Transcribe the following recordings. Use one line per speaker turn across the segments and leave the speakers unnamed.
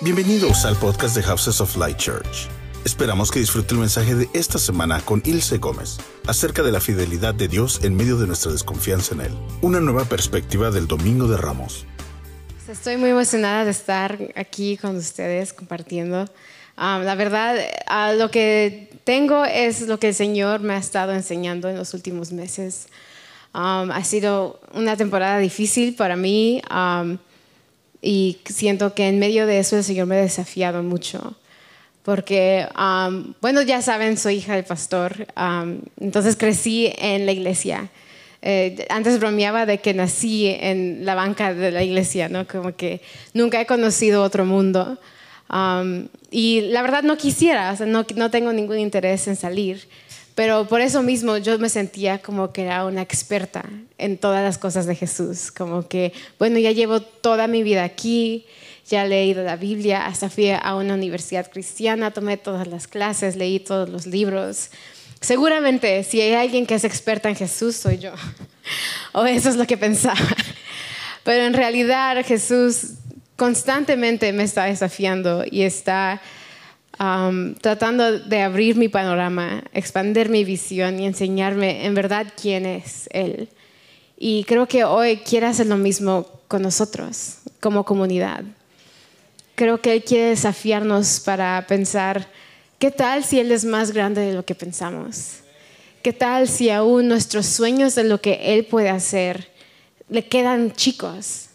Bienvenidos al podcast de Houses of Light Church. Esperamos que disfrute el mensaje de esta semana con Ilse Gómez acerca de la fidelidad de Dios en medio de nuestra desconfianza en Él. Una nueva perspectiva del Domingo de Ramos.
Estoy muy emocionada de estar aquí con ustedes compartiendo. Um, la verdad, uh, lo que tengo es lo que el Señor me ha estado enseñando en los últimos meses. Um, ha sido una temporada difícil para mí. Um, y siento que en medio de eso el Señor me ha desafiado mucho. Porque, um, bueno, ya saben, soy hija del pastor, entonces crecí en la iglesia. Eh, antes bromeaba de que nací en la banca de la iglesia, ¿no? Como que nunca he conocido otro mundo. Y la verdad no quisiera, no, no tengo ningún interés en salir. Pero por eso mismo yo me sentía como que era una experta en todas las cosas de Jesús, como que, bueno, ya llevo toda mi vida aquí, ya he leído la Biblia, hasta fui a una universidad cristiana, tomé todas las clases, leí todos los libros. Seguramente si hay alguien que es experta en Jesús, soy yo. o eso es lo que pensaba. Pero en realidad Jesús constantemente me está desafiando y está tratando de abrir mi panorama, expandir mi visión y enseñarme en verdad quién es Él. Y creo que hoy quiere hacer lo mismo con nosotros, como comunidad. Creo que Él quiere desafiarnos para pensar, ¿qué tal si Él es más grande de lo que pensamos? ¿Qué tal si aún nuestros sueños de lo que Él puede hacer le quedan chicos?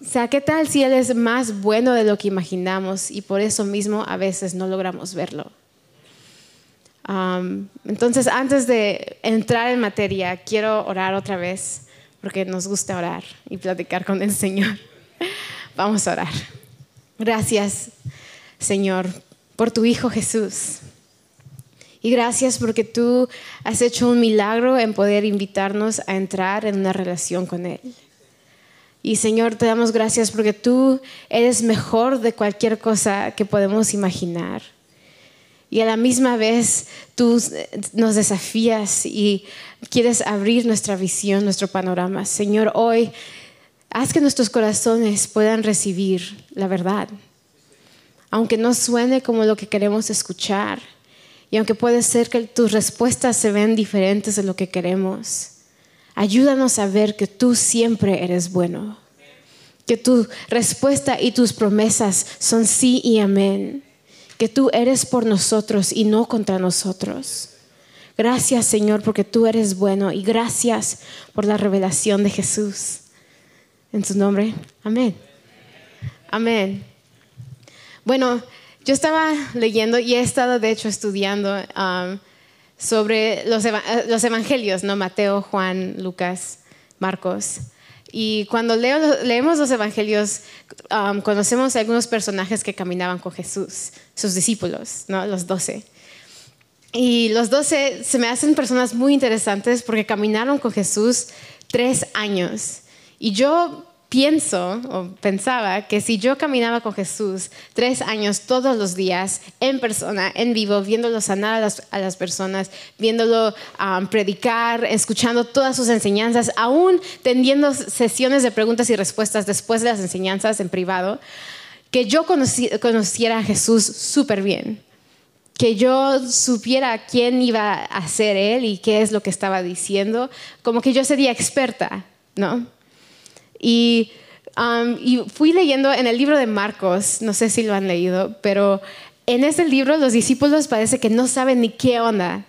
O sea, ¿qué tal si Él es más bueno de lo que imaginamos y por eso mismo a veces no logramos verlo? entonces, antes de entrar en materia, quiero orar otra vez, porque nos gusta orar y platicar con el Señor. Vamos a orar. Gracias, Señor, por tu Hijo Jesús. Y gracias porque tú has hecho un milagro en poder invitarnos a entrar en una relación con Él. Y Señor, te damos gracias porque tú eres mejor de cualquier cosa que podemos imaginar. Y a la misma vez tú nos desafías y quieres abrir nuestra visión, nuestro panorama. Señor, hoy haz que nuestros corazones puedan recibir la verdad. Aunque no suene como lo que queremos escuchar. Y aunque puede ser que tus respuestas se ven diferentes de lo que queremos. Ayúdanos a ver que tú siempre eres bueno, que tu respuesta y tus promesas son sí y amén, que tú eres por nosotros y no contra nosotros. Gracias Señor porque tú eres bueno y gracias por la revelación de Jesús. En su nombre, amén. Amén. Bueno, yo estaba leyendo y he estado de hecho estudiando um, sobre los, eh, los evangelios, ¿no? Mateo, Juan, Lucas, Marcos. Y cuando leemos los evangelios, um, conocemos algunos personajes que caminaban con Jesús, sus discípulos, ¿no? los doce. Y los doce se me hacen personas muy interesantes porque caminaron con Jesús tres años. Y yo pienso o pensaba que si yo caminaba con Jesús tres años todos los días en persona, en vivo, viéndolo sanar a las, personas, viéndolo um, predicar, escuchando todas sus enseñanzas, aún teniendo sesiones de preguntas y respuestas después de las enseñanzas en privado, que yo conociera a Jesús súper bien. Que yo supiera quién iba a ser Él y qué es lo que estaba diciendo, como que yo sería experta, ¿no? Y, um, y fui leyendo en el libro de Marcos, no sé si lo han leído, pero en ese libro los discípulos parece que no saben ni qué onda.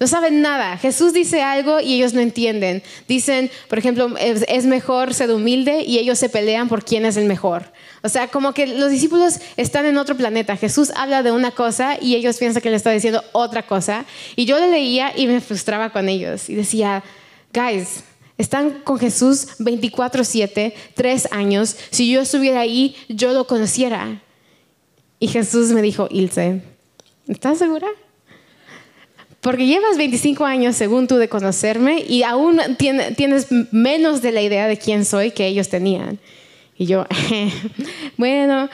No saben nada. Jesús dice algo y ellos no entienden. Dicen, por ejemplo, es, mejor ser humilde y ellos se pelean por quién es el mejor. O sea, como que los discípulos están en otro planeta. Jesús habla de una cosa y ellos piensan que le está diciendo otra cosa. Y yo le leía y me frustraba con ellos y decía, guys, están con Jesús 24/7, tres años. Si yo estuviera ahí, yo lo conociera. Y Jesús me dijo, Ilse, ¿estás segura? Porque llevas 25 años, según tú, de conocerme y aún tienes menos de la idea de quién soy que ellos tenían. Y yo, bueno,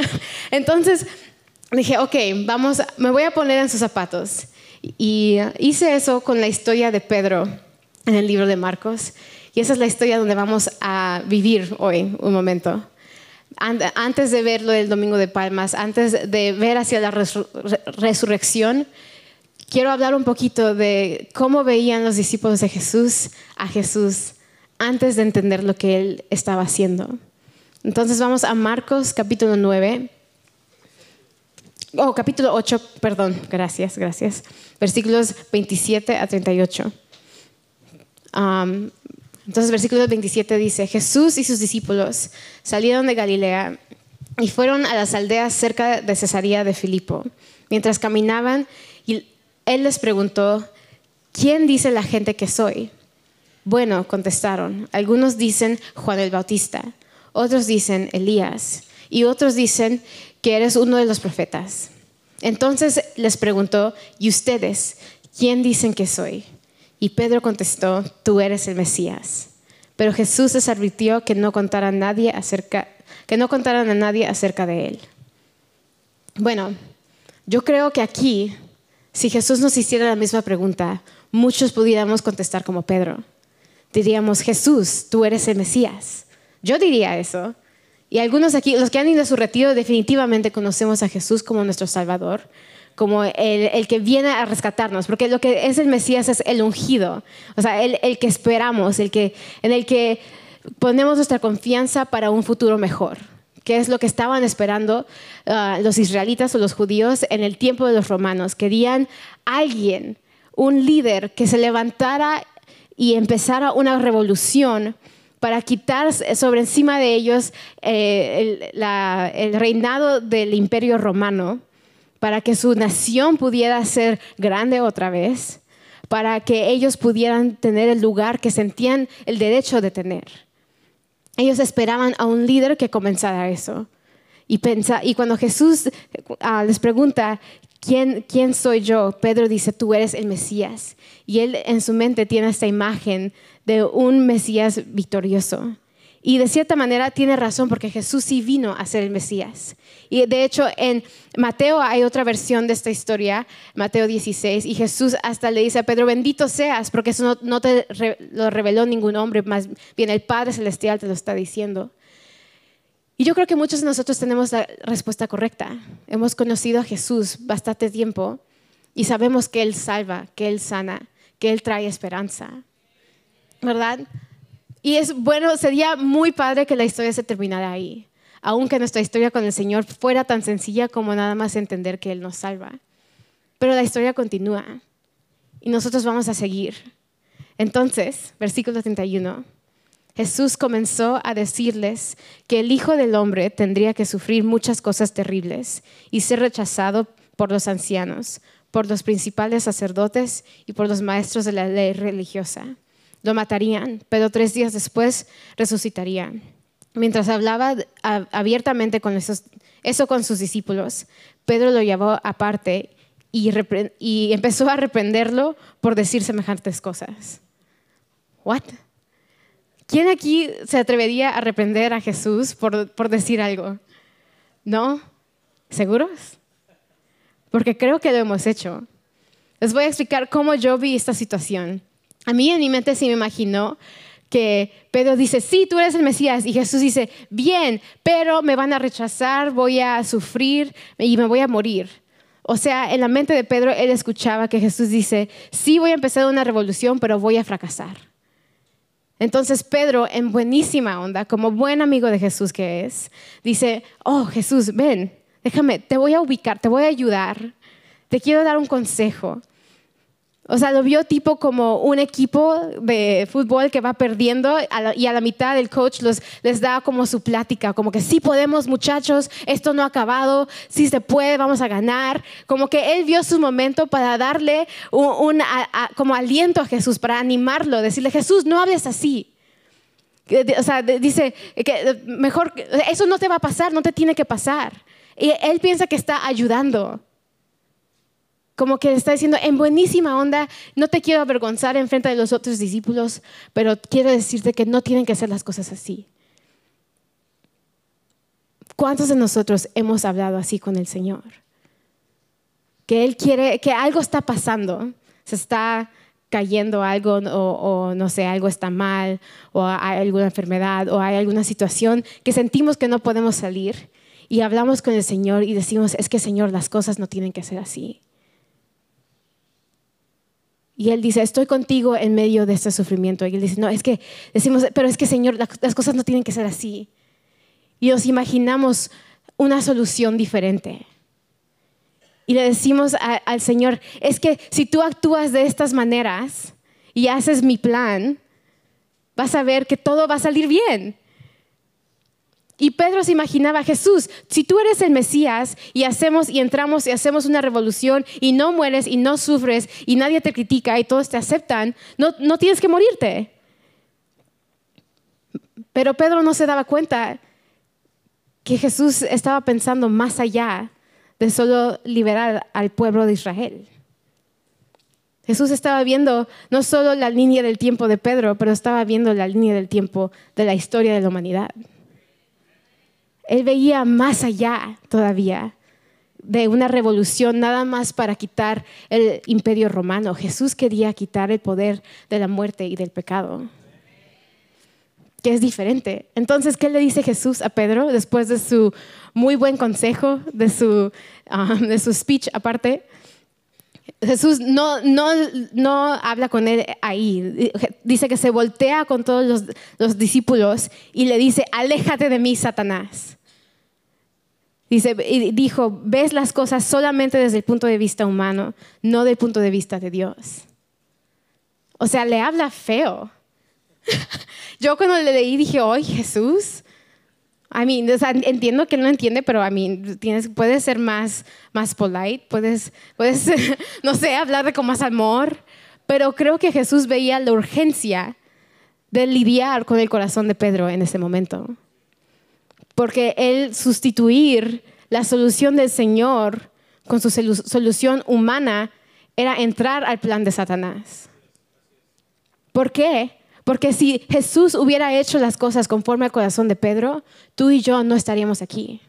entonces dije, ok, vamos, me voy a poner en sus zapatos. Y hice eso con la historia de Pedro en el libro de Marcos. Y esa es la historia donde vamos a vivir hoy un momento. antes de verlo el Domingo de Palmas, antes de ver hacia la resurrección, quiero hablar un poquito de cómo veían los discípulos de Jesús a Jesús antes de entender lo que él estaba haciendo. Entonces vamos a Marcos capítulo 9. Oh, capítulo 8, perdón, gracias, gracias. Versículos 27 a 38. Entonces, versículo 27 dice, Jesús y sus discípulos salieron de Galilea y fueron a las aldeas cerca de Cesarea de Filipo. Mientras caminaban, él les preguntó, ¿quién dice la gente que soy? Bueno, contestaron, algunos dicen Juan el Bautista, otros dicen Elías y otros dicen que eres uno de los profetas. Entonces les preguntó, ¿y ustedes quién dicen que soy? Y Pedro contestó, tú eres el Mesías. Pero Jesús les advirtió que no contaran, nadie acerca, que no contaran a nadie acerca de él. Bueno, yo creo que aquí, si Jesús nos hiciera la misma pregunta, muchos pudiéramos contestar como Pedro diríamos, Jesús, tú eres el Mesías. Yo diría eso. Y algunos aquí, los que han ido a su retiro, definitivamente conocemos a Jesús como nuestro Salvador, como el, que viene a rescatarnos, porque lo que es el Mesías es el ungido, o sea, el, que esperamos, el que, en el que ponemos nuestra confianza para un futuro mejor, que es lo que estaban esperando ah, los israelitas o los judíos en el tiempo de los romanos. Querían alguien, un líder que se levantara y empezara una revolución para quitar sobre encima de ellos eh, el, reinado del imperio romano, para que su nación pudiera ser grande otra vez, para que ellos pudieran tener el lugar que sentían el derecho de tener. Ellos esperaban a un líder que comenzara eso. Y, y cuando Jesús ah, les pregunta, ¿Quién, ¿quién soy yo? Pedro dice, tú eres el Mesías. Y él en su mente tiene esta imagen de un Mesías victorioso. Y de cierta manera tiene razón porque Jesús sí vino a ser el Mesías. Y de hecho en Mateo hay otra versión de esta historia, Mateo 16, y Jesús hasta le dice a Pedro, bendito seas, porque eso no, te lo reveló ningún hombre, más bien el Padre Celestial te lo está diciendo. Y yo creo que muchos de nosotros tenemos la respuesta correcta. Hemos conocido a Jesús bastante tiempo y sabemos que Él salva, que Él sana, que Él trae esperanza. ¿Verdad? Y es bueno, sería muy padre que la historia se terminara ahí, aunque nuestra historia con el Señor fuera tan sencilla como nada más entender que Él nos salva. Pero la historia continúa y nosotros vamos a seguir. Entonces, versículo 31. Jesús comenzó a decirles que el Hijo del Hombre tendría que sufrir muchas cosas terribles y ser rechazado por los ancianos, por los principales sacerdotes y por los maestros de la ley religiosa. Lo matarían, pero tres días después resucitaría. Mientras hablaba abiertamente con eso con sus discípulos, Pedro lo llevó aparte y, y empezó a reprenderlo por decir semejantes cosas. ¿What? ¿Quién aquí se atrevería a reprender a Jesús por, por decir algo? ¿No? ¿Seguros? Porque creo que lo hemos hecho. Les voy a explicar cómo yo vi esta situación. A mí en mi mente sí me imaginó que Pedro dice, sí, tú eres el Mesías. Y Jesús dice, bien, pero me van a rechazar, voy a sufrir y me voy a morir. O sea, en la mente de Pedro, él escuchaba que Jesús dice, sí, voy a empezar una revolución, pero voy a fracasar. Entonces Pedro, en buenísima onda, como buen amigo de Jesús que es, dice, oh Jesús, ven, déjame, te voy a ubicar, te voy a ayudar, te quiero dar un consejo. O sea, lo vio tipo como un equipo de fútbol que va perdiendo y a la mitad el coach les da como su plática, como que sí podemos muchachos, esto no ha acabado, sí se puede, vamos a ganar. Como que él vio su momento para darle un, como aliento a Jesús, para animarlo, decirle, Jesús, no hables así. O sea, dice que mejor, eso no te va a pasar, no te tiene que pasar. Y él piensa que está ayudando como que está diciendo, en buenísima onda, no te quiero avergonzar en frente de los otros discípulos, pero quiero decirte que no tienen que hacer las cosas así. ¿Cuántos de nosotros hemos hablado así con el Señor? Que Él quiere, que algo está pasando, se está cayendo algo o, no sé, algo está mal o hay alguna enfermedad o hay alguna situación que sentimos que no podemos salir y hablamos con el Señor y decimos, es que Señor, las cosas no tienen que ser así. Y Él dice, estoy contigo en medio de este sufrimiento. Y Él dice, no, es que decimos, pero es que Señor, las cosas no tienen que ser así. Y nos imaginamos una solución diferente. Y le decimos al Señor, es que si tú actúas de estas maneras y haces mi plan, vas a ver que todo va a salir bien. Y Pedro se imaginaba, Jesús, si tú eres el Mesías y hacemos y entramos y hacemos una revolución y no mueres y no sufres y nadie te critica y todos te aceptan, no, no tienes que morirte. Pero Pedro no se daba cuenta que Jesús estaba pensando más allá de solo liberar al pueblo de Israel. Jesús estaba viendo no solo la línea del tiempo de Pedro, pero estaba viendo la línea del tiempo de la historia de la humanidad. Él veía más allá todavía de una revolución nada más para quitar el imperio romano. Jesús quería quitar el poder de la muerte y del pecado, que es diferente. Entonces, ¿qué le dice Jesús a Pedro después de su muy buen consejo, de su, um, de su speech aparte? Jesús no, no, no, habla con él ahí. Dice que se voltea con todos los, los discípulos y le dice, aléjate de mí, Satanás. Dice, y dijo, ves las cosas solamente desde el punto de vista humano, no del punto de vista de Dios. O sea, le habla feo. Yo cuando le leí dije, ¡ay, Jesús! I mean, entiendo que él no entiende, pero a mí puedes ser más, más polite, puedes, puedes, no sé, hablar con más amor, pero creo que Jesús veía la urgencia de lidiar con el corazón de Pedro en ese momento porque él sustituir la solución del Señor con su solución humana era entrar al plan de Satanás. ¿Por qué? Porque si Jesús hubiera hecho las cosas conforme al corazón de Pedro, tú y yo no estaríamos aquí.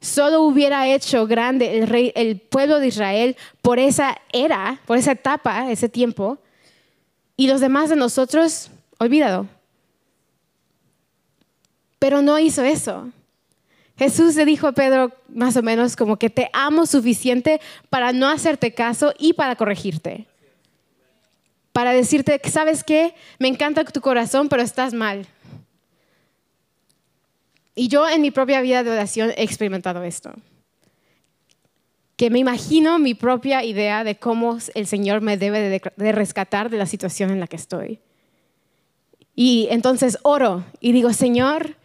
Solo hubiera hecho grande el, rey, el pueblo de Israel por esa era, por esa etapa, ese tiempo, y los demás de nosotros, olvídado. Pero no hizo eso. Jesús le dijo a Pedro más o menos como que te amo suficiente para no hacerte caso y para corregirte. Para decirte, ¿sabes qué? Me encanta tu corazón, pero estás mal. Y yo en mi propia vida de oración he experimentado esto. Que me imagino mi propia idea de cómo el Señor me debe de rescatar de la situación en la que estoy. Y entonces oro y digo, Señor,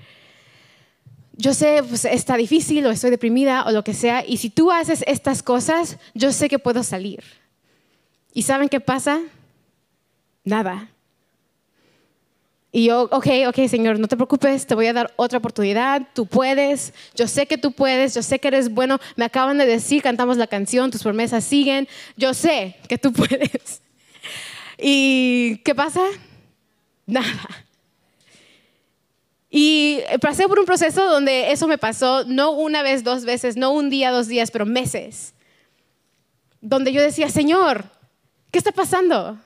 yo sé, pues está difícil o estoy deprimida o lo que sea, y si tú haces estas cosas, yo sé que puedo salir. ¿Y saben qué pasa? Nada. Y yo, ok, ok, Señor, no te preocupes, te voy a dar otra oportunidad, tú puedes, yo sé que tú puedes, yo sé que eres bueno, me acaban de decir, cantamos la canción, tus promesas siguen, yo sé que tú puedes. ¿Y qué pasa? Nada. Y pasé por un proceso donde eso me pasó no una vez, dos veces, no un día, dos días, pero meses. Donde yo decía, Señor, ¿qué está pasando?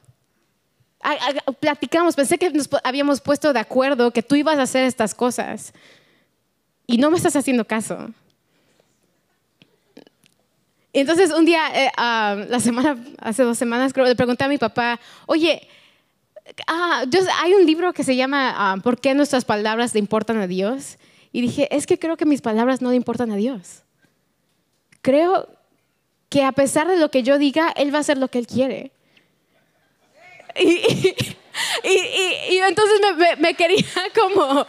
Platicamos, pensé que nos habíamos puesto de acuerdo que tú ibas a hacer estas cosas y no me estás haciendo caso. Entonces un día, eh, ah, la semana, hace dos semanas creo, le pregunté a mi papá, oye, ah, hay un libro que se llama ah, ¿Por qué nuestras palabras le importan a Dios? Y dije, es que creo que mis palabras no le importan a Dios. Creo que a pesar de lo que yo diga, Él va a hacer lo que Él quiere. Y, entonces me, quería como...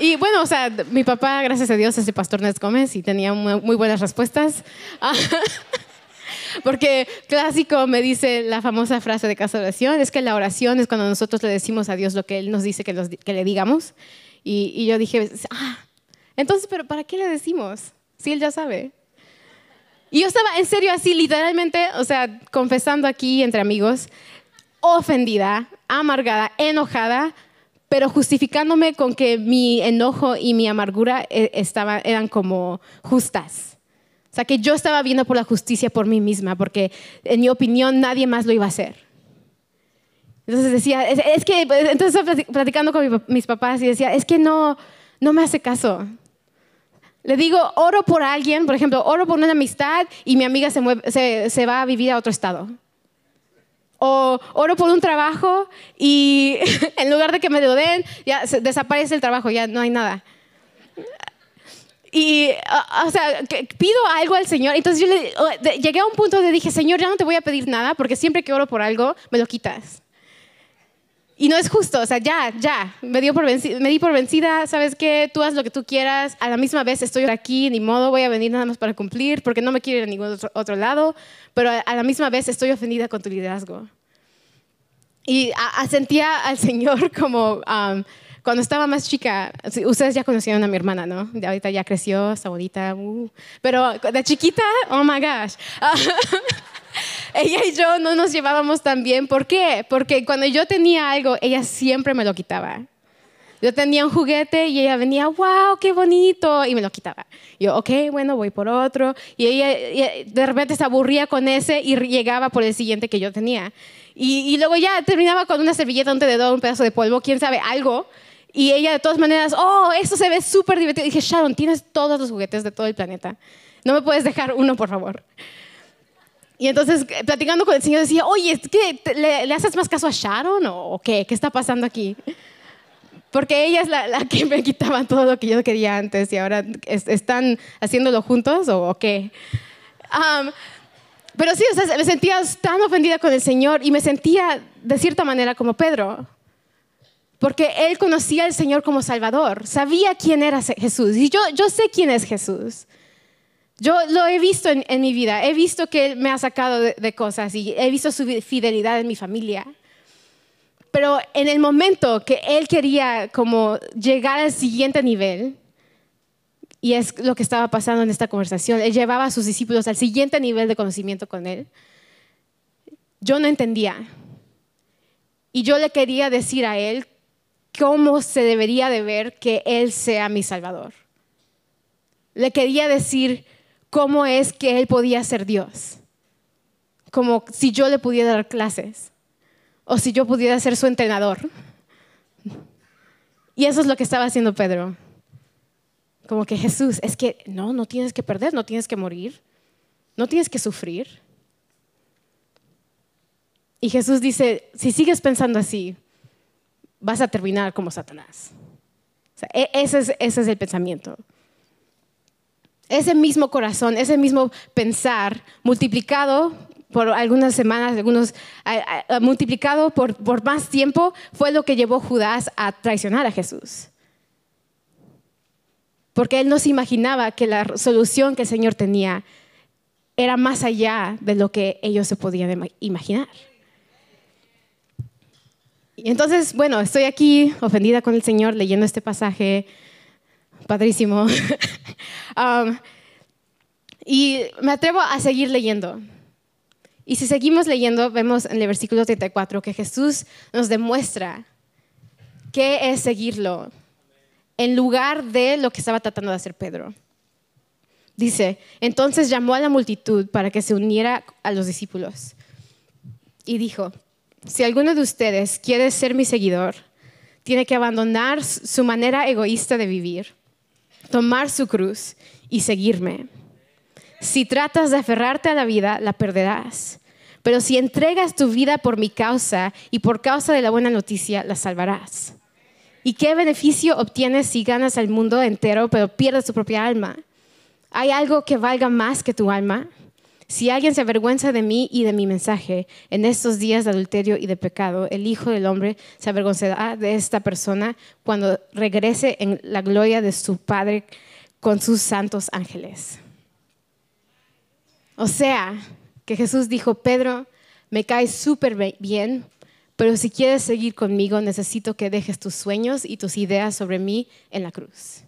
Y bueno, o sea, mi papá, gracias a Dios, es el pastor Nés Gómez y tenía muy buenas respuestas. Porque clásico me dice la famosa frase de casa de oración, es que la oración es cuando nosotros le decimos a Dios lo que Él nos dice que, le digamos. Y, yo dije, ah, entonces, ¿pero para qué le decimos? Si Él ya sabe. Y yo estaba en serio así, literalmente, o sea, confesando aquí entre amigos, ofendida, amargada, enojada, pero justificándome con que mi enojo y mi amargura eh, estaban, eran como justas. Sea, que yo estaba viendo por la justicia por mí misma, porque en mi opinión nadie más lo iba a hacer. Entonces decía, es, que, entonces platicando con mis papás y decía, es que no, no me hace caso. Le digo, oro por alguien, por ejemplo, oro por una amistad y mi amiga se, se, va a vivir a otro estado. O oro por un trabajo y en lugar de que me lo den, ya desaparece el trabajo, ya no hay nada. Y, o sea, pido algo al Señor. Entonces yo le, llegué a un punto donde dije, Señor, ya no te voy a pedir nada porque siempre que oro por algo, me lo quitas. Y no es justo, o sea, ya, ya, me, dio por me di por vencida, sabes qué, tú haz lo que tú quieras, a la misma vez estoy aquí, ni modo, voy a venir nada más para cumplir, porque no me quiero ir a ningún otro, lado, pero a, la misma vez estoy ofendida con tu liderazgo. Y sentía al Señor como cuando estaba más chica, ustedes ya conocieron a mi hermana, ¿no? De ahorita ya creció, está bonita, uh, pero de chiquita, oh my gosh. ella y yo no nos llevábamos tan bien. ¿Por qué? Porque cuando yo tenía algo, ella siempre me lo quitaba. Yo tenía un juguete y ella venía, wow, qué bonito, y me lo quitaba. Yo, ok, bueno, voy por otro. Y ella, de repente se aburría con ese y llegaba por el siguiente que yo tenía. Y, luego ya terminaba con una servilleta, un tenedor, un pedazo de polvo, quién sabe, algo. Y ella de todas maneras, oh, esto se ve súper divertido. Y dije, Sharon, tienes todos los juguetes de todo el planeta. No me puedes dejar uno, por favor. Y entonces, eh, platicando con el Señor, decía, oye, ¿qué, le, haces más caso a Sharon o, qué? ¿Qué está pasando aquí? Porque ella es la, que me quitaba todo lo que yo quería antes y ahora están haciéndolo juntos o, qué. pero sí, o sea, me sentía tan ofendida con el Señor y me sentía de cierta manera como Pedro. Porque él conocía al Señor como Salvador, sabía quién era Jesús. Y yo, yo sé quién es Jesús. Yo lo he visto en, mi vida, he visto que Él me ha sacado de, cosas y he visto su fidelidad en mi familia. Pero en el momento que Él quería como llegar al siguiente nivel, y es lo que estaba pasando en esta conversación, Él llevaba a sus discípulos al siguiente nivel de conocimiento con Él, yo no entendía. Y yo le quería decir a Él cómo se debería de ver que Él sea mi Salvador. Le quería decir, cómo es que él podía ser Dios. Como si yo le pudiera dar clases o si yo pudiera ser su entrenador. Y eso es lo que estaba haciendo Pedro. Como que Jesús, es que no, no tienes que perder, no tienes que morir, no tienes que sufrir. Y Jesús dice, si sigues pensando así, vas a terminar como Satanás. E, ese, es, el pensamiento ese mismo corazón, ese mismo pensar, multiplicado por algunas semanas, multiplicado por, por más tiempo, fue lo que llevó Judas a traicionar a Jesús. Porque él no se imaginaba que la solución que el Señor tenía era más allá de lo que ellos se podían imaginar. Y entonces, bueno, estoy aquí ofendida con el Señor leyendo este pasaje padrísimo. Um, y me atrevo a seguir leyendo. Y si seguimos leyendo, vemos en el versículo 34 que Jesús nos demuestra qué es seguirlo en lugar de lo que estaba tratando de hacer Pedro. Dice, entonces llamó a la multitud para que se uniera a los discípulos y dijo, si alguno de ustedes quiere ser mi seguidor, tiene que abandonar su manera egoísta de vivir tomar su cruz y seguirme. Si tratas de aferrarte a la vida, la perderás. Pero si entregas tu vida por mi causa y por causa de la buena noticia, la salvarás. ¿Y qué beneficio obtienes si ganas al mundo entero pero pierdes tu propia alma? ¿Hay algo que valga más que tu alma? Si alguien se avergüenza de mí y de mi mensaje en estos días de adulterio y de pecado, el Hijo del Hombre se avergonzará de esta persona cuando regrese en la gloria de su Padre con sus santos ángeles. O sea, que Jesús dijo, Pedro, me caes súper bien, pero si quieres seguir conmigo, necesito que dejes tus sueños y tus ideas sobre mí en la cruz.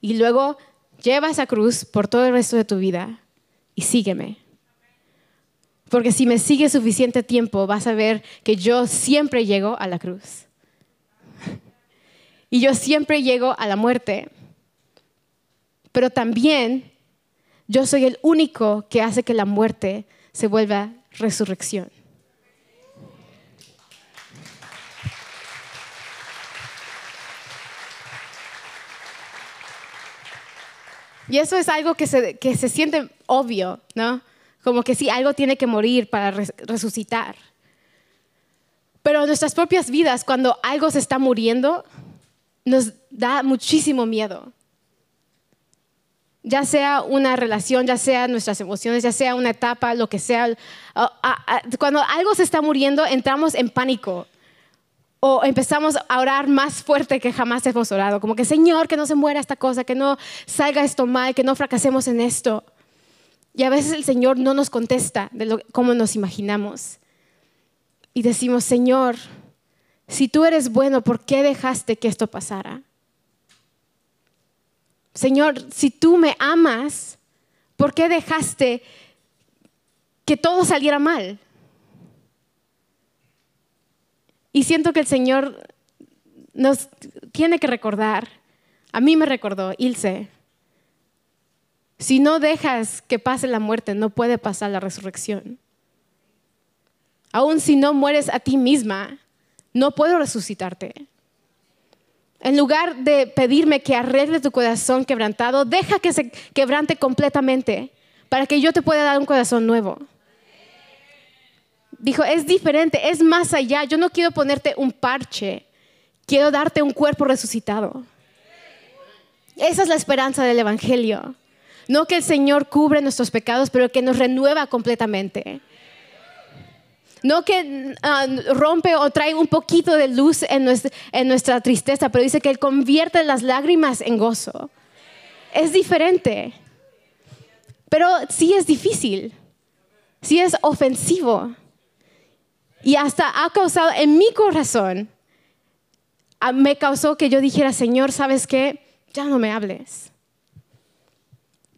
Y luego lleva esa cruz por todo el resto de tu vida y sígueme. Porque si me sigues suficiente tiempo, vas a ver que yo siempre llego a la cruz. Y yo siempre llego a la muerte. Pero también Yo soy el único que hace que la muerte se vuelva resurrección. Y eso es algo que se, que se siente obvio, ¿no? Como que sí, algo tiene que morir para resucitar. Pero nuestras propias vidas, cuando algo se está muriendo, nos da muchísimo miedo. Ya sea una relación, ya sea nuestras emociones, ya sea una etapa, lo que sea. Cuando algo se está muriendo, entramos en pánico o empezamos a orar más fuerte que jamás hemos orado, como que Señor, que no se muera esta cosa, que no salga esto mal, que no fracasemos en esto. Y a veces el Señor no nos contesta de lo, como nos imaginamos. Y decimos, Señor, si tú eres bueno, ¿por qué dejaste que esto pasara? Señor, si tú me amas, ¿por qué dejaste que todo saliera mal? Y siento que el Señor nos tiene que recordar, a mí me recordó, Ilse, si no dejas que pase la muerte, no puede pasar la resurrección. Aún si no mueres a ti misma, no puedo resucitarte. En lugar de pedirme que arregle tu corazón quebrantado, deja que se quebrante completamente para que yo te pueda dar un corazón nuevo. Dijo, es diferente, es más allá. Yo no quiero ponerte un parche, quiero darte un cuerpo resucitado. Esa es la esperanza del Evangelio. No que el Señor cubre nuestros pecados, pero que nos renueva completamente. No que ah, rompe o trae un poquito de luz en nuestra, en nuestra tristeza, pero dice que Él convierte las lágrimas en gozo. Es diferente. Pero sí es difícil. Sí es ofensivo. Y hasta ha causado en mi corazón, me causó que yo dijera, Señor, ¿sabes qué? Ya no me hables.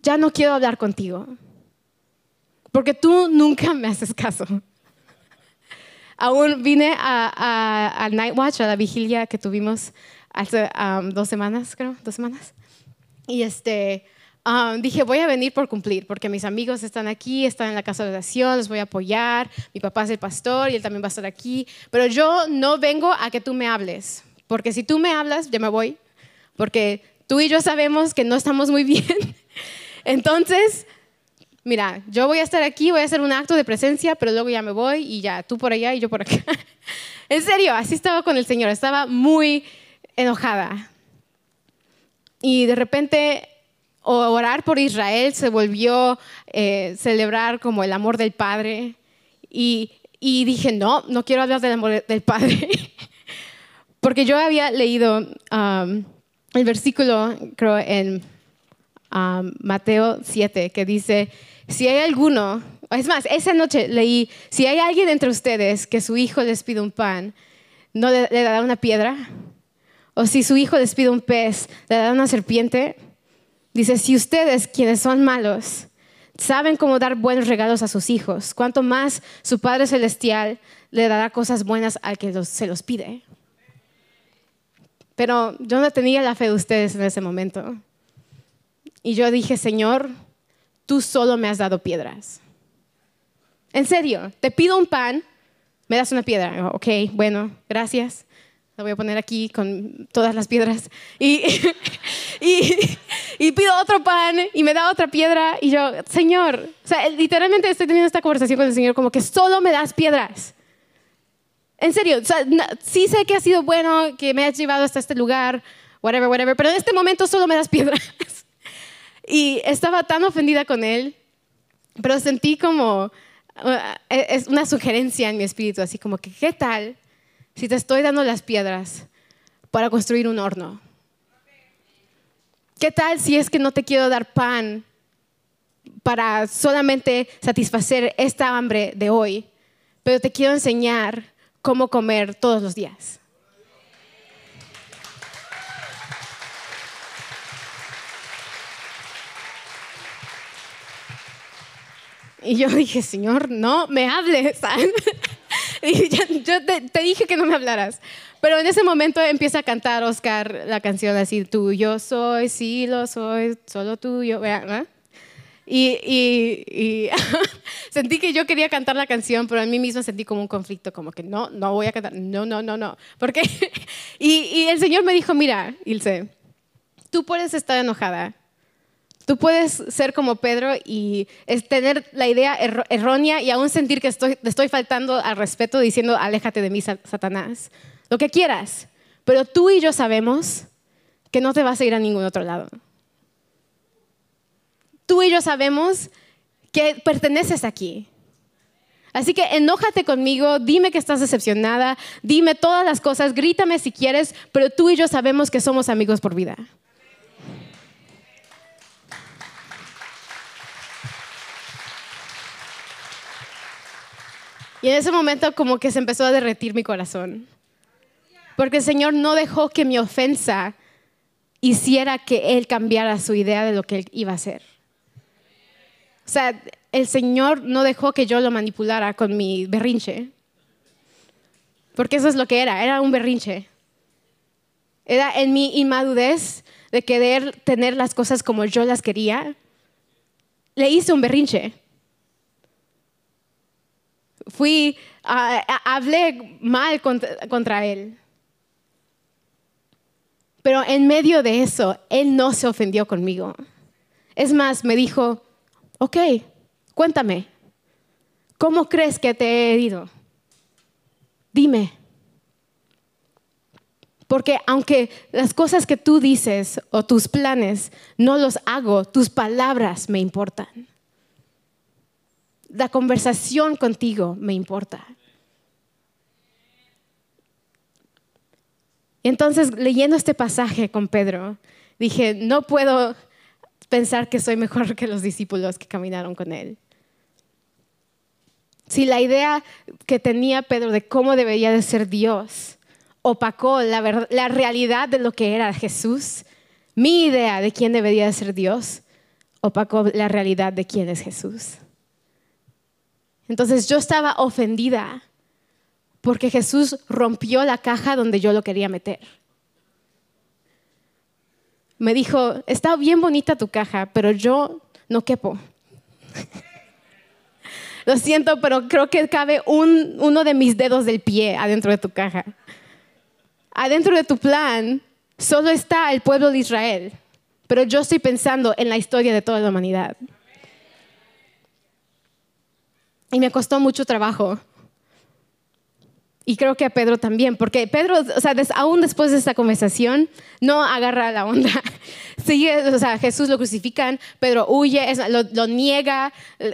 Ya no quiero hablar contigo. Porque tú nunca me haces caso. Aún vine al Night Watch, a la vigilia que tuvimos hace dos semanas, creo, dos semanas. Y este, Um, dije, voy a venir por cumplir, porque mis amigos están aquí, están en la casa de oración, los voy a apoyar, mi papá es el pastor y él también va a estar aquí, pero yo no vengo a que tú me hables, porque si tú me hablas, yo me voy, porque tú y yo sabemos que no estamos muy bien. Entonces, mira, yo voy a estar aquí, voy a hacer un acto de presencia, pero luego ya me voy y ya, tú por allá y yo por acá. en serio, así estaba con el Señor, estaba muy enojada. Y de repente orar por Israel se volvió eh, celebrar como el amor del Padre. Y, dije, no, no quiero hablar del amor del Padre. Porque yo había leído um, el versículo, creo, en um, Mateo 7, que dice, si hay alguno, es más, esa noche leí, si hay alguien entre ustedes que su hijo les pide un pan, ¿no le, le dará una piedra? O si su hijo les pide un pez, ¿le dará una serpiente? Dice, si ustedes, quienes son malos, saben cómo dar buenos regalos a sus hijos, cuanto más su Padre Celestial le dará cosas buenas al que se los pide. Pero yo no tenía la fe de ustedes en ese momento. Y yo dije, Señor, tú solo me has dado piedras. En serio, te pido un pan, me das una piedra. ok, bueno, gracias. La voy a poner aquí con todas las piedras. Y, y, pido otro pan y me da otra piedra. Y yo, Señor, o sea, literalmente estoy teniendo esta conversación con el Señor como que solo me das piedras. En serio, o sea, sí sé que ha sido bueno, que me has llevado hasta este lugar, whatever, whatever, pero en este momento solo me das piedras. Y estaba tan ofendida con él, pero sentí como uh, es una sugerencia en mi espíritu, así como que, ¿qué tal si te estoy dando las piedras para construir un horno? ¿Qué tal si es que no te quiero dar pan para solamente satisfacer esta hambre de hoy, pero te quiero enseñar cómo comer todos los días? Y yo dije, Señor, no me hables. Y yo te, dije que no me hablaras. Pero en ese momento empieza a cantar Oscar la canción así, tú, yo soy, sí lo soy, solo tuyo. y, sentí que yo quería cantar la canción, pero a mí misma sentí como un conflicto, como que no, no voy a cantar, no, no, no, no. Porque, y, y el Señor me dijo, mira, Ilse, tú puedes estar enojada, Tú puedes ser como Pedro y tener la idea errónea y aún sentir que estoy, te estoy faltando al respeto diciendo, aléjate de mí, Satanás. Lo que quieras. Pero tú y yo sabemos que no te vas a ir a ningún otro lado. Tú y yo sabemos que perteneces aquí. Así que enójate conmigo, dime que estás decepcionada, dime todas las cosas, grítame si quieres, pero tú y yo sabemos que somos amigos por vida. Y en ese momento como que se empezó a derretir mi corazón. Porque el Señor no dejó que mi ofensa hiciera que Él cambiara su idea de lo que Él iba a hacer. O sea, el Señor no dejó que yo lo manipulara con mi berrinche. Porque eso es lo que era, era un berrinche. Era en mi inmadurez de querer tener las cosas como yo las quería. Le hice un berrinche fui, hablé mal contra, él. Pero en medio de eso, él no se ofendió conmigo. Es más, me dijo, ok, cuéntame, ¿cómo crees que te he herido? Dime. Porque aunque las cosas que tú dices o tus planes no los hago, tus palabras me importan la conversación contigo me importa. Entonces, leyendo este pasaje con Pedro, dije, no puedo pensar que soy mejor que los discípulos que caminaron con él. Si la idea que tenía Pedro de cómo debería de ser Dios opacó la, la realidad de lo que era Jesús, mi idea de quién debería de ser Dios opacó la realidad de quién es Jesús. Entonces yo estaba ofendida porque Jesús rompió la caja donde yo lo quería meter. Me dijo, está bien bonita tu caja, pero yo no quepo. Lo siento, pero creo que cabe uno de mis dedos del pie adentro de tu caja. Adentro de tu plan solo está el pueblo de Israel, pero yo estoy pensando en la historia de toda la humanidad. Y me costó mucho trabajo. Y creo que a Pedro también, porque Pedro, o sea, aún después de esta conversación, no agarra la onda. Sigue, o sea, Jesús lo crucifican, Pedro huye, lo, niega,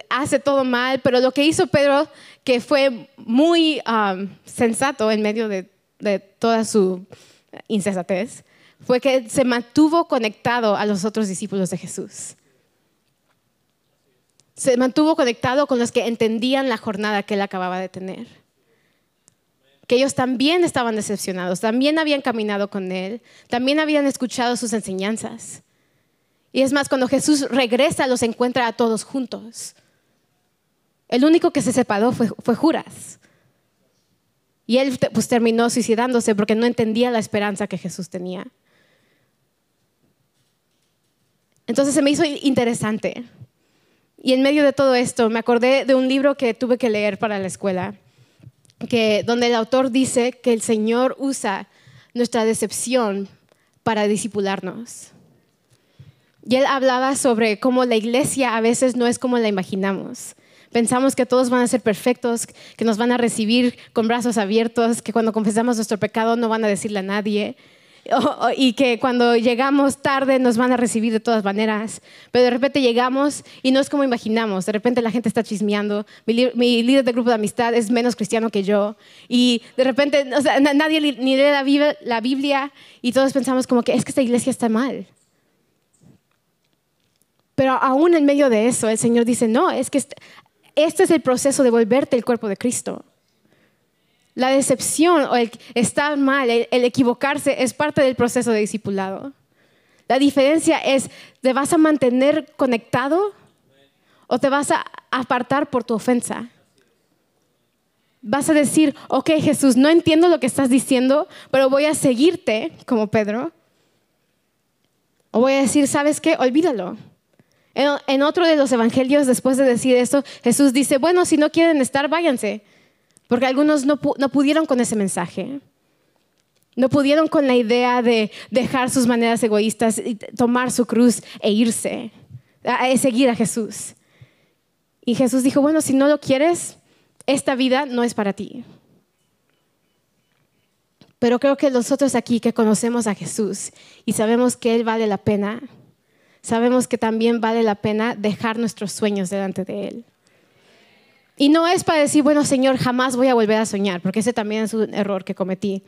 hace todo mal, pero lo que hizo Pedro, que fue muy um, sensato en medio de, de toda su insensatez, fue que se mantuvo conectado a los otros discípulos de Jesús se mantuvo conectado con los que entendían la jornada que él acababa de tener. Que ellos también estaban decepcionados, también habían caminado con él, también habían escuchado sus enseñanzas. Y es más, cuando Jesús regresa, los encuentra a todos juntos. El único que se separó fue, Juras. Y él pues, terminó suicidándose porque no entendía la esperanza que Jesús tenía. Entonces se me hizo interesante y en medio de todo esto me acordé de un libro que tuve que leer para la escuela, que, donde el autor dice que el Señor usa nuestra decepción para disipularnos. Y él hablaba sobre cómo la iglesia a veces no es como la imaginamos. Pensamos que todos van a ser perfectos, que nos van a recibir con brazos abiertos, que cuando confesamos nuestro pecado no van a decirle a nadie y que cuando llegamos tarde nos van a recibir de todas maneras, pero de repente llegamos y no es como imaginamos, de repente la gente está chismeando, mi, líder de grupo de amistad es menos cristiano que yo y de repente nadie ni lee la Biblia, y todos pensamos como que es que esta iglesia está mal. Pero aún en medio de eso, el Señor dice, no, es que este, este es el proceso de volverte el cuerpo de Cristo. La decepción o el estar mal, el, equivocarse es parte del proceso de discipulado. La diferencia es, ¿te vas a mantener conectado o te vas a apartar por tu ofensa? Vas a decir, ok Jesús, no entiendo lo que estás diciendo, pero voy a seguirte como Pedro. O voy a decir, ¿sabes qué? Olvídalo. En, otro de los evangelios, después de decir esto, Jesús dice, bueno, si no quieren estar, váyanse. Porque algunos no, no pudieron con ese mensaje. No pudieron con la idea de dejar sus maneras egoístas y tomar su cruz e irse, a seguir a Jesús. Y Jesús dijo, bueno, si no lo quieres, esta vida no es para ti. Pero creo que nosotros aquí que conocemos a Jesús y sabemos que Él vale la pena, sabemos que también vale la pena dejar nuestros sueños delante de Él. Y no es para decir, bueno, Señor, jamás voy a volver a soñar, porque ese también es un error que cometí.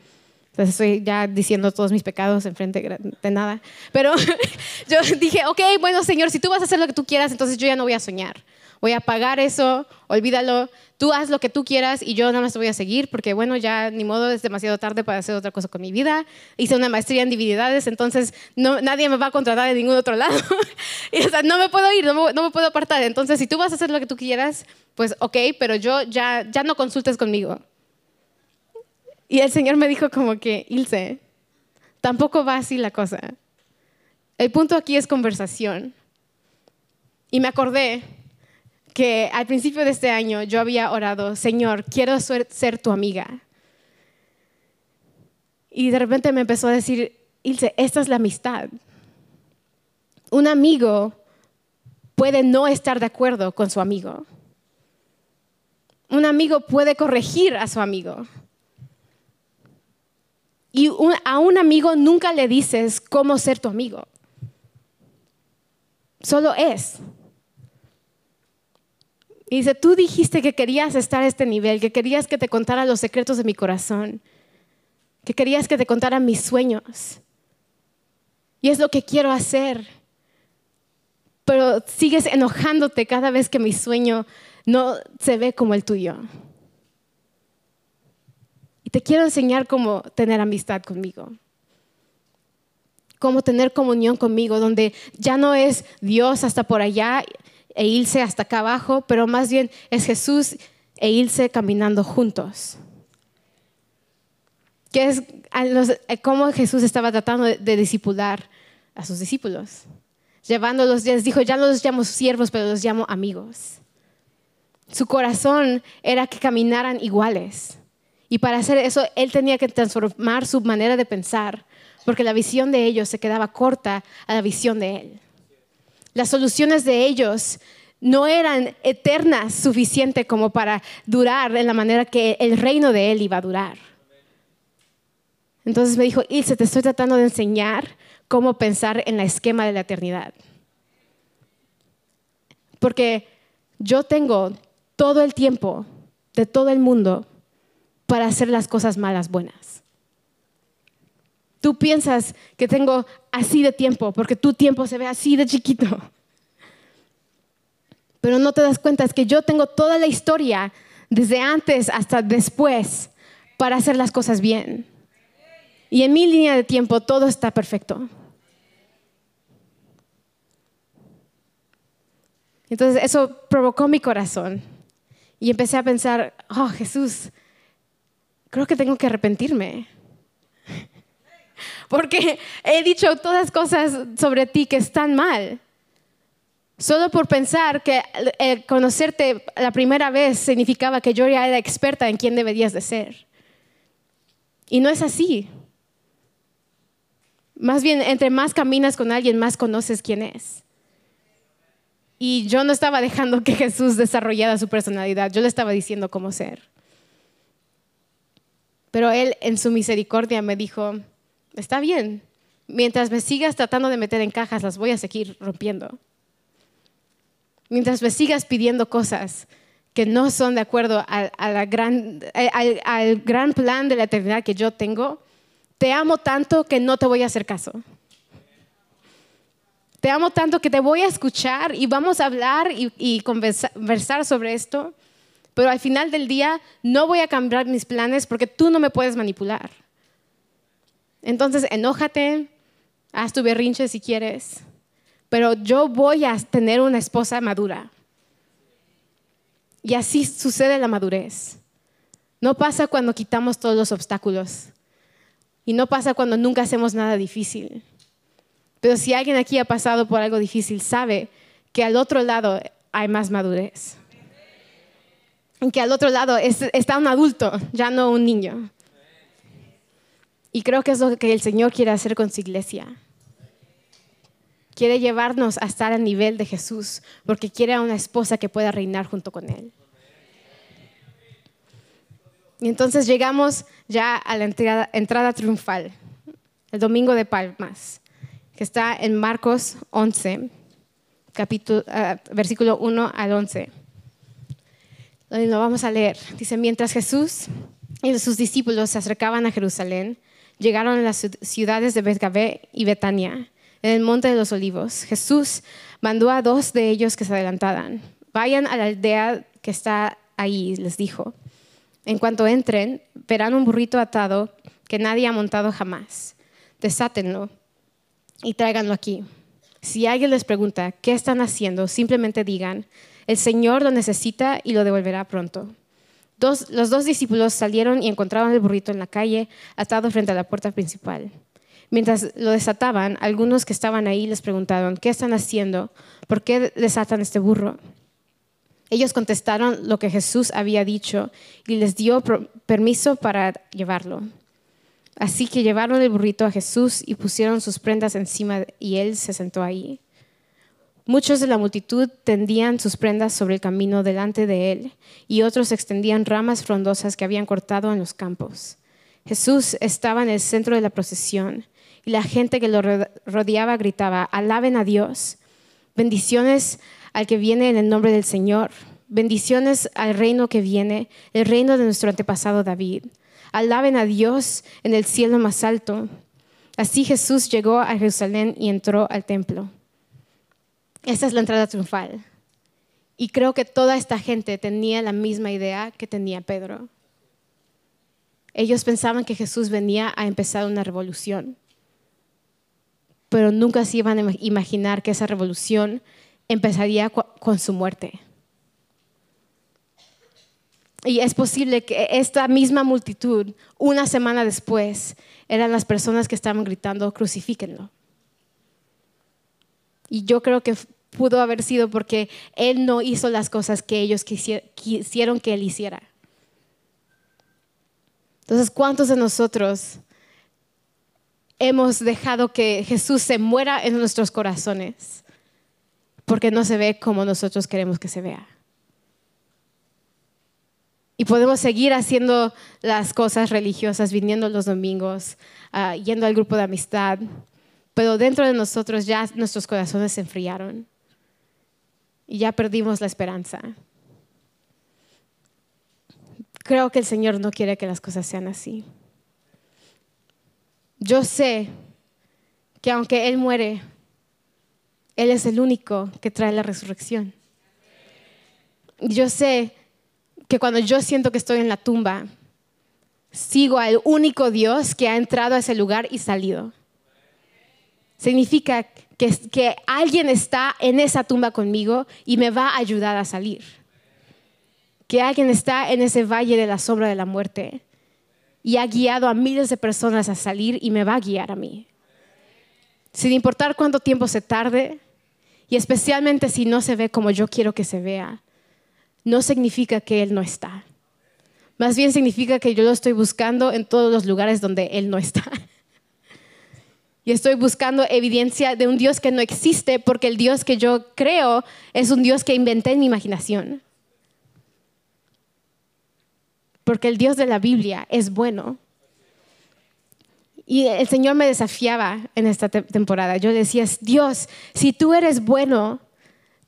Entonces estoy ya diciendo todos mis pecados enfrente de nada. Pero yo dije, ok, bueno, Señor, si tú vas a hacer lo que tú quieras, entonces yo ya no voy a soñar voy a pagar eso, olvídalo, tú haz lo que tú quieras y yo nada más te voy a seguir porque bueno, ya ni modo, es demasiado tarde para hacer otra cosa con mi vida. Hice una maestría en divinidades, entonces no, nadie me va a contratar de ningún otro lado. y, o sea, no me puedo ir, no me, puedo apartar. Entonces, si tú vas a hacer lo que tú quieras, pues ok, pero yo ya, ya no consultes conmigo. Y el Señor me dijo como que, Ilse, tampoco va así la cosa. El punto aquí es conversación. Y me acordé que al principio de este año yo había orado, Señor, quiero ser, tu amiga. Y de repente me empezó a decir, Ilse, esta es la amistad. Un amigo puede no estar de acuerdo con su amigo. Un amigo puede corregir a su amigo. Y a un amigo nunca le dices cómo ser tu amigo. Solo es. Y dice, tú dijiste que querías estar a este nivel, que querías que te contara los secretos de mi corazón, que querías que te contara mis sueños. Y es lo que quiero hacer. Pero sigues enojándote cada vez que mi sueño no se ve como el tuyo. Y te quiero enseñar cómo tener amistad conmigo. Cómo tener comunión conmigo, donde ya no es Dios hasta por allá e irse hasta acá abajo, pero más bien es Jesús e irse caminando juntos. Que es eh, cómo Jesús estaba tratando de discipular a sus discípulos. Llevándolos, les dijo, ya no los llamo siervos, pero los llamo amigos. Su corazón era que caminaran iguales. Y para hacer eso, él tenía que transformar su manera de pensar, porque la visión de ellos se quedaba corta a la visión de él las soluciones de ellos no eran eternas suficiente como para durar en la manera que el reino de él iba a durar. Entonces me dijo, Ilse, te estoy tratando de enseñar cómo pensar en la esquema de la eternidad. Porque yo tengo todo el tiempo de todo el mundo para hacer las cosas malas buenas. Tú piensas que tengo así de tiempo, porque tu tiempo se ve así de chiquito. Pero no te das cuenta, es que yo tengo toda la historia, desde antes hasta después, para hacer las cosas bien. Y en mi línea de tiempo todo está perfecto. Entonces eso provocó mi corazón. Y empecé a pensar, oh Jesús, creo que tengo que arrepentirme porque he dicho todas cosas sobre ti que están mal. Solo por pensar que conocerte la primera vez significaba que yo ya era experta en quién deberías de ser. Y no es así. Más bien, entre más caminas con alguien, más conoces quién es. Y yo no estaba dejando que Jesús desarrollara su personalidad, yo le estaba diciendo cómo ser. Pero Él en su misericordia me dijo, está bien, mientras me sigas tratando de meter en cajas, las voy a seguir rompiendo. Mientras me sigas pidiendo cosas que no son de acuerdo al, gran, plan de la eternidad que yo tengo, te amo tanto que no te voy a hacer caso. Te amo tanto que te voy a escuchar y vamos a hablar y, conversar sobre esto, pero al final del día no voy a cambiar mis planes porque tú no me puedes manipular. Entonces, enójate, haz tu berrinche si quieres, pero yo voy a tener una esposa madura. Y así sucede la madurez. No pasa cuando quitamos todos los obstáculos. Y no pasa cuando nunca hacemos nada difícil. Pero si alguien aquí ha pasado por algo difícil, sabe que al otro lado hay más madurez. Que al otro lado está un adulto, ya no un niño. Y creo que es lo que el Señor quiere hacer con su iglesia. Quiere llevarnos a estar al nivel de Jesús, porque quiere a una esposa que pueda reinar junto con Él. Y entonces llegamos ya a la entrada, triunfal, el domingo de Palmas, que está en Marcos 11, capítulo, ah, versículo 1 al 11. Lo vamos a leer. Dice, mientras Jesús y sus discípulos se acercaban a Jerusalén, llegaron a las ciudades de Betgabé y Betania, en el monte de los olivos. Jesús mandó a dos de ellos que se adelantaran. Vayan a la aldea que está ahí, les dijo. En cuanto entren, verán un burrito atado que nadie ha montado jamás. Desátenlo y tráiganlo aquí. Si alguien les pregunta qué están haciendo, simplemente digan, el Señor lo necesita y lo devolverá pronto los dos discípulos salieron y encontraron el burrito en la calle, atado frente a la puerta principal. Mientras lo desataban, algunos que estaban ahí les preguntaron, ¿qué están haciendo? ¿Por qué desatan este burro? Ellos contestaron lo que Jesús había dicho y les dio permiso para llevarlo. Así que llevaron el burrito a Jesús y pusieron sus prendas encima y él se sentó ahí. Muchos de la multitud tendían sus prendas sobre el camino delante de él y otros extendían ramas frondosas que habían cortado en los campos. Jesús estaba en el centro de la procesión y la gente que lo rodeaba gritaba, alaben a Dios, bendiciones al que viene en el nombre del Señor, bendiciones al reino que viene, el reino de nuestro antepasado David. Alaben a Dios en el cielo más alto. Así Jesús llegó a Jerusalén y entró al templo. Esta es la entrada triunfal. Y creo que toda esta gente tenía la misma idea que tenía Pedro. Ellos pensaban que Jesús venía a empezar una revolución, pero nunca se iban a imaginar que esa revolución empezaría con su muerte. Y es posible que esta misma multitud, una semana después, eran las personas que estaban gritando, crucifíquenlo. Y yo creo que pudo haber sido porque Él no hizo las cosas que ellos quisieron que Él hiciera. Entonces, ¿cuántos de nosotros hemos dejado que Jesús se muera en nuestros corazones porque no se ve como nosotros queremos que se vea? Y podemos seguir haciendo las cosas religiosas, viniendo los domingos, ah, yendo al grupo de amistad, pero dentro de nosotros ya nuestros corazones se enfriaron y ya perdimos la esperanza. Creo que el Señor no quiere que las cosas sean así. Yo sé que aunque Él muere, Él es el único que trae la resurrección. Yo sé que cuando yo siento que estoy en la tumba, sigo al único Dios que ha entrado a ese lugar y salido. Significa que, alguien está en esa tumba conmigo y me va a ayudar a salir. Que alguien está en ese valle de la sombra de la muerte y ha guiado a miles de personas a salir y me va a guiar a mí. Sin importar cuánto tiempo se tarde y especialmente si no se ve como yo quiero que se vea, no significa que Él no está. Más bien significa que yo lo estoy buscando en todos los lugares donde Él no está. Y estoy buscando evidencia de un Dios que no existe porque el Dios que yo creo es un Dios que inventé en mi imaginación. Porque el Dios de la Biblia es bueno. Y el Señor me desafiaba en esta temporada. Yo decía, Dios, si tú eres bueno,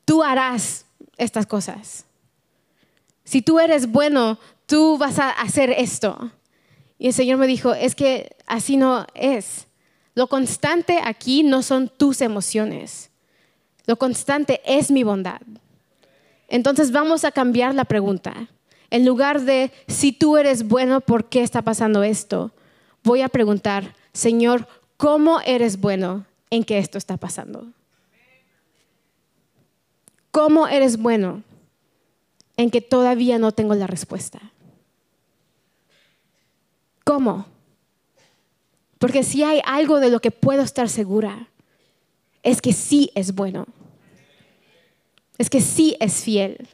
tú harás estas cosas. Si tú eres bueno, tú vas a hacer esto. Y el Señor me dijo, es que así no es. Lo constante aquí no son tus emociones. Lo constante es mi bondad. Entonces vamos a cambiar la pregunta. En lugar de, si tú eres bueno, ¿por qué está pasando esto? Voy a preguntar, Señor, ¿cómo eres bueno en que esto está pasando? ¿Cómo eres bueno en que todavía no tengo la respuesta? ¿Cómo? Porque si hay algo de lo que puedo estar segura, es que sí es bueno. es que sí es fiel,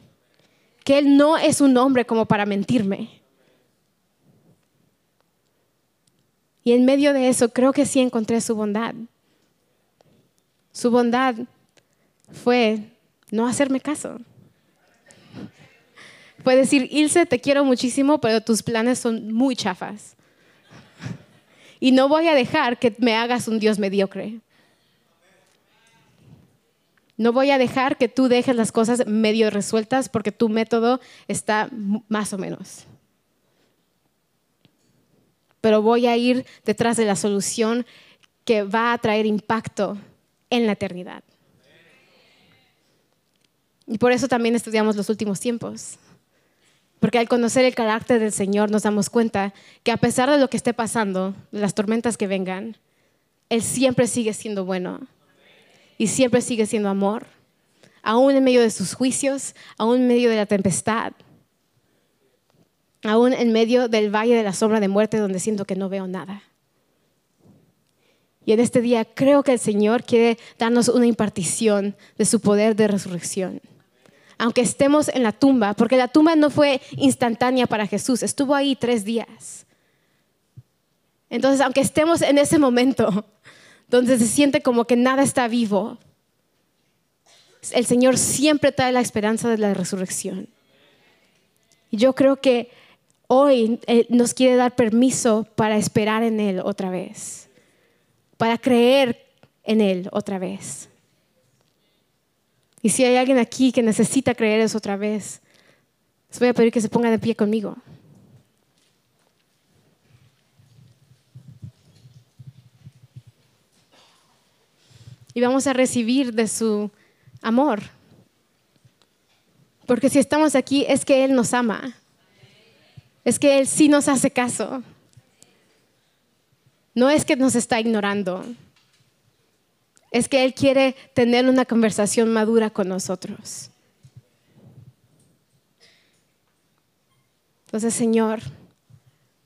que Él no es un hombre como para mentirme. Y en medio de eso creo que sí encontré su bondad. Su bondad fue no hacerme caso. Fue decir, Ilse, te quiero muchísimo, pero tus planes son muy chafas. Y no voy a dejar que me hagas un Dios mediocre. No voy a dejar que tú dejes las cosas medio resueltas porque tu método está más o menos. Pero voy a ir detrás de la solución que va a traer impacto en la eternidad. Y por eso también estudiamos los últimos tiempos. Porque al conocer el carácter del Señor nos damos cuenta que a pesar de lo que esté pasando, de las tormentas que vengan, Él siempre sigue siendo bueno y siempre sigue siendo amor, aún en medio de sus juicios, aún en medio de la tempestad, aún en medio del valle de la sombra de muerte donde siento que no veo nada. Y en este día creo que el Señor quiere darnos una impartición de su poder de resurrección. Aunque estemos en la tumba, porque la tumba no fue instantánea para Jesús, estuvo ahí tres días. Entonces, aunque estemos en ese momento donde se siente como que nada está vivo, el Señor siempre trae la esperanza de la resurrección. Y yo creo que hoy eh, nos quiere dar permiso para esperar en Él otra vez para creer en Él otra vez. Y si hay alguien aquí que necesita creer eso otra vez, les voy a pedir que se ponga de pie conmigo. Y vamos a recibir de su amor. Porque si estamos aquí es que Él nos ama. Es que Él sí nos hace caso. No es que nos está ignorando, es que Él quiere tener una conversación madura con nosotros. Entonces, Señor,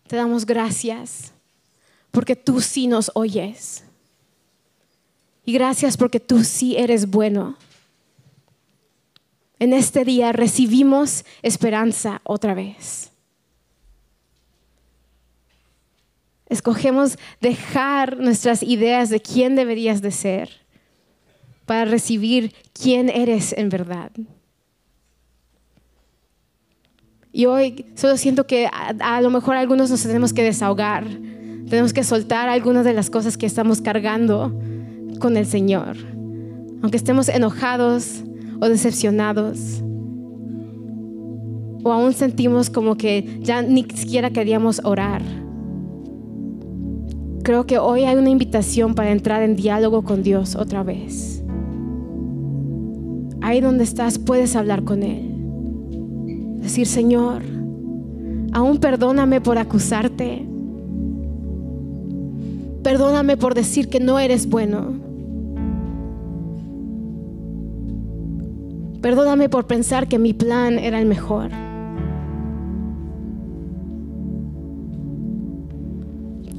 te damos gracias porque tú sí nos oyes. Y gracias porque tú sí eres bueno. En este día recibimos esperanza otra vez. Escogemos dejar nuestras ideas de quién deberías de ser para recibir quién eres en verdad. Y hoy solo siento que a, lo mejor algunos nos tenemos que desahogar, tenemos que soltar algunas de las cosas que estamos cargando con el Señor, aunque estemos enojados o decepcionados, o aún sentimos como que ya ni siquiera queríamos orar creo que hoy hay una invitación para entrar en diálogo con Dios otra vez. Ahí donde estás puedes hablar con Él. Decir, Señor, aún perdóname por acusarte. Perdóname por decir que no eres bueno. Perdóname por pensar que mi plan era el mejor.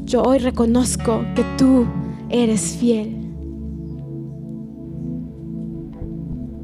yo hoy reconozco que tú eres fiel.